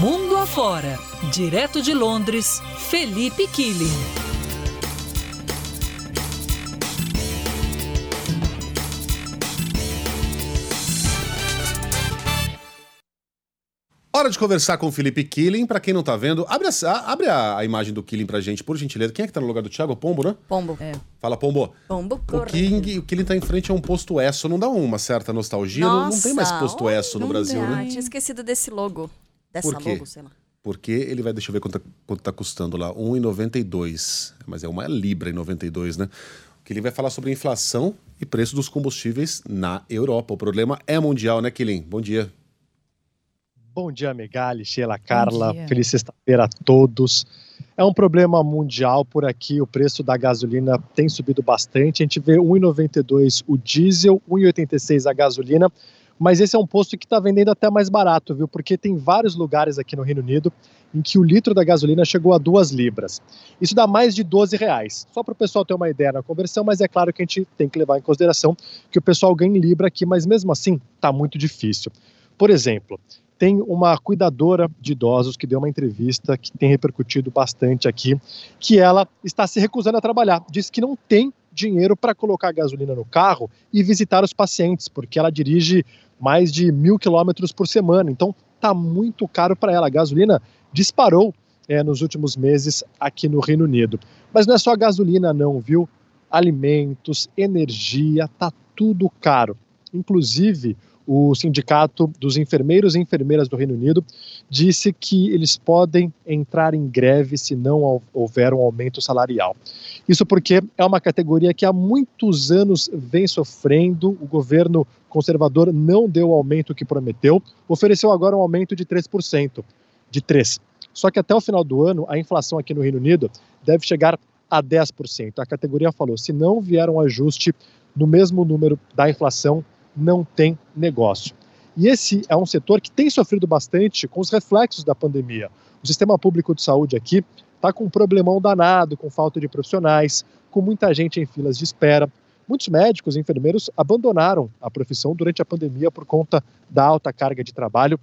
Mundo afora, direto de Londres, Felipe Killing. Hora de conversar com o Felipe Killing. Pra quem não tá vendo, abre, a, abre a, a imagem do Killing pra gente, por gentileza. Quem é que tá no lugar do Thiago? Pombo, né? Pombo. É. Fala, Pombo. Pombo, O. King, o Killing tá em frente a um posto ESSO. Não dá uma certa nostalgia? Não, não tem mais posto Nossa, ESSO no Brasil, dá. né? Tinha esquecido desse logo. Dessa Por quê? logo, sei lá. Porque ele vai, deixa eu ver quanto, tá- quanto tá custando lá, 1,92. Mas é uma libra em 92, né? O Killing vai falar sobre inflação e preço dos combustíveis na Europa. O problema é mundial, né, Killing? Bom dia. Bom dia, Megali, Sheila, Carla. Feliz sexta-feira a todos. É um problema mundial por aqui. O preço da gasolina tem subido bastante. A gente vê 1,92 o diesel, 1,86 a gasolina. Mas esse é um posto que está vendendo até mais barato, viu? Porque tem vários lugares aqui no Reino Unido em que o litro da gasolina chegou a 2 libras. Isso dá mais de 12 reais. Só para o pessoal ter uma ideia na conversão, mas é claro que a gente tem que levar em consideração que o pessoal ganha em libra aqui, mas mesmo assim está muito difícil. Por exemplo, tem uma cuidadora de idosos que deu uma entrevista que tem repercutido bastante aqui, que ela está se recusando a trabalhar. Diz que não tem dinheiro para colocar gasolina no carro e visitar os pacientes, porque ela dirige mais de mil quilômetros por semana. Então está muito caro para ela. A gasolina disparou é, nos últimos meses aqui no Reino Unido. Mas não é só gasolina, não, viu? Alimentos, energia, tá tudo caro. Inclusive, o Sindicato dos Enfermeiros e Enfermeiras do Reino Unido disse que eles podem entrar em greve se não hou- houver um aumento salarial. Isso porque é uma categoria que há muitos anos vem sofrendo, o governo conservador não deu o aumento que prometeu, ofereceu agora um aumento de 3%, de 3%. Só que até o final do ano, a inflação aqui no Reino Unido deve chegar a 10%. A categoria falou: se não vier um ajuste no mesmo número da inflação, não tem negócio. E esse é um setor que tem sofrido bastante com os reflexos da pandemia. O sistema público de saúde aqui está com um problemão danado, com falta de profissionais, com muita gente em filas de espera. Muitos médicos e enfermeiros abandonaram a profissão durante a pandemia por conta da alta carga de trabalho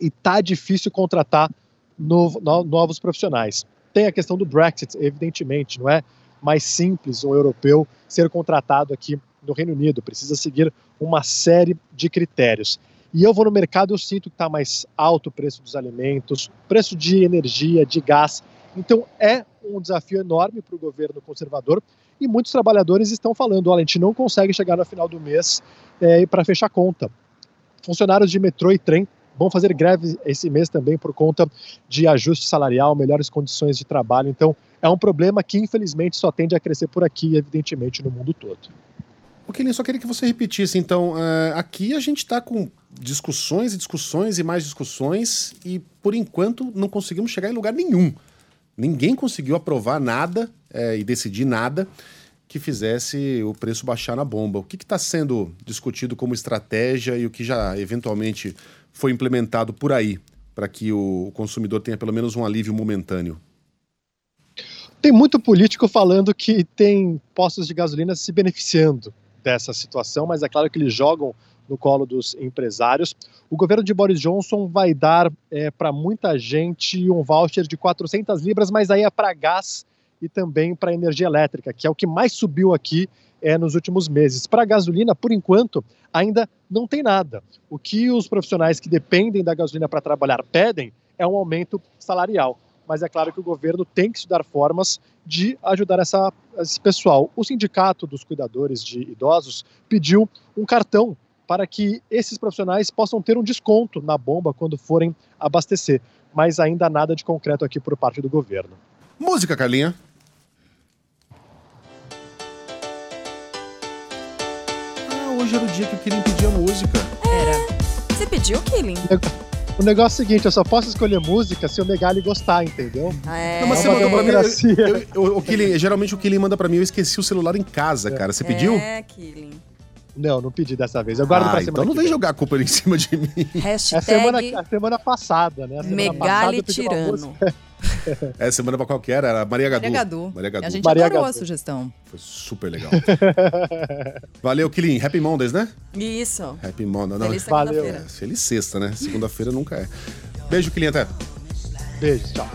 e tá difícil contratar novo- no- novos profissionais. Tem a questão do Brexit, evidentemente, não é mais simples um europeu ser contratado aqui no Reino Unido, precisa seguir uma série de critérios. E eu vou no mercado, eu sinto que está mais alto o preço dos alimentos, preço de energia, de gás. Então é um desafio enorme para o governo conservador e muitos trabalhadores estão falando: olha, a gente não consegue chegar no final do mês é, para fechar conta. Funcionários de metrô e trem vão fazer greve esse mês também por conta de ajuste salarial, melhores condições de trabalho. Então é um problema que infelizmente só tende a crescer por aqui, evidentemente no mundo todo. O Killing, só queria que você repetisse. Então, eh, aqui a gente está com discussões e discussões e mais discussões e, por enquanto, não conseguimos chegar em lugar nenhum. Ninguém conseguiu aprovar nada eh, e decidir nada que fizesse o preço baixar na bomba. O que está sendo discutido como estratégia e o que já eventualmente foi implementado por aí para que o consumidor tenha pelo menos um alívio momentâneo? Tem muito político falando que tem postos de gasolina se beneficiando dessa situação, mas é claro que eles jogam no colo dos empresários. O governo de Boris Johnson vai dar é, para muita gente um voucher de 400 libras, mas aí é para gás e também para energia elétrica, que é o que mais subiu aqui é, nos últimos meses. Para gasolina, por enquanto, ainda não tem nada. O que os profissionais que dependem da gasolina para trabalhar pedem é um aumento salarial mas é claro que o governo tem que estudar formas de ajudar essa, esse pessoal. O sindicato dos cuidadores de idosos pediu um cartão para que esses profissionais possam ter um desconto na bomba quando forem abastecer, mas ainda nada de concreto aqui por parte do governo. Música, Carlinha. Ah, hoje era o dia que eu queria pedir a música. Era. Você pediu, Killing? O negócio é o seguinte, eu só posso escolher música se o Megali gostar, entendeu? É, Não, mas É você uma mandou pra mim. eu- eu- o Killing- geralmente o Killing manda pra mim, eu esqueci o celular em casa, cara. Você pediu? É, Killing. Não, não pedi dessa vez. Eu guardo ah, pra semana então não vem jogar a culpa em cima de mim. É a semana, Hashtag a semana passada, né? A semana passada Megali uma Tirano. É semana pra qualquer, era Maria Gadu. Maria Gadu. Maria Gadu. A gente Maria adorou a Gadu. sugestão. Foi super legal. Valeu, Killing. Happy Mondays, né? Isso. Happy Mondays. Não, Feliz Valeu. segunda-feira. é, feliz sexta, né? Segunda-feira nunca é. Beijo, Killing, até. Beijo, tchau.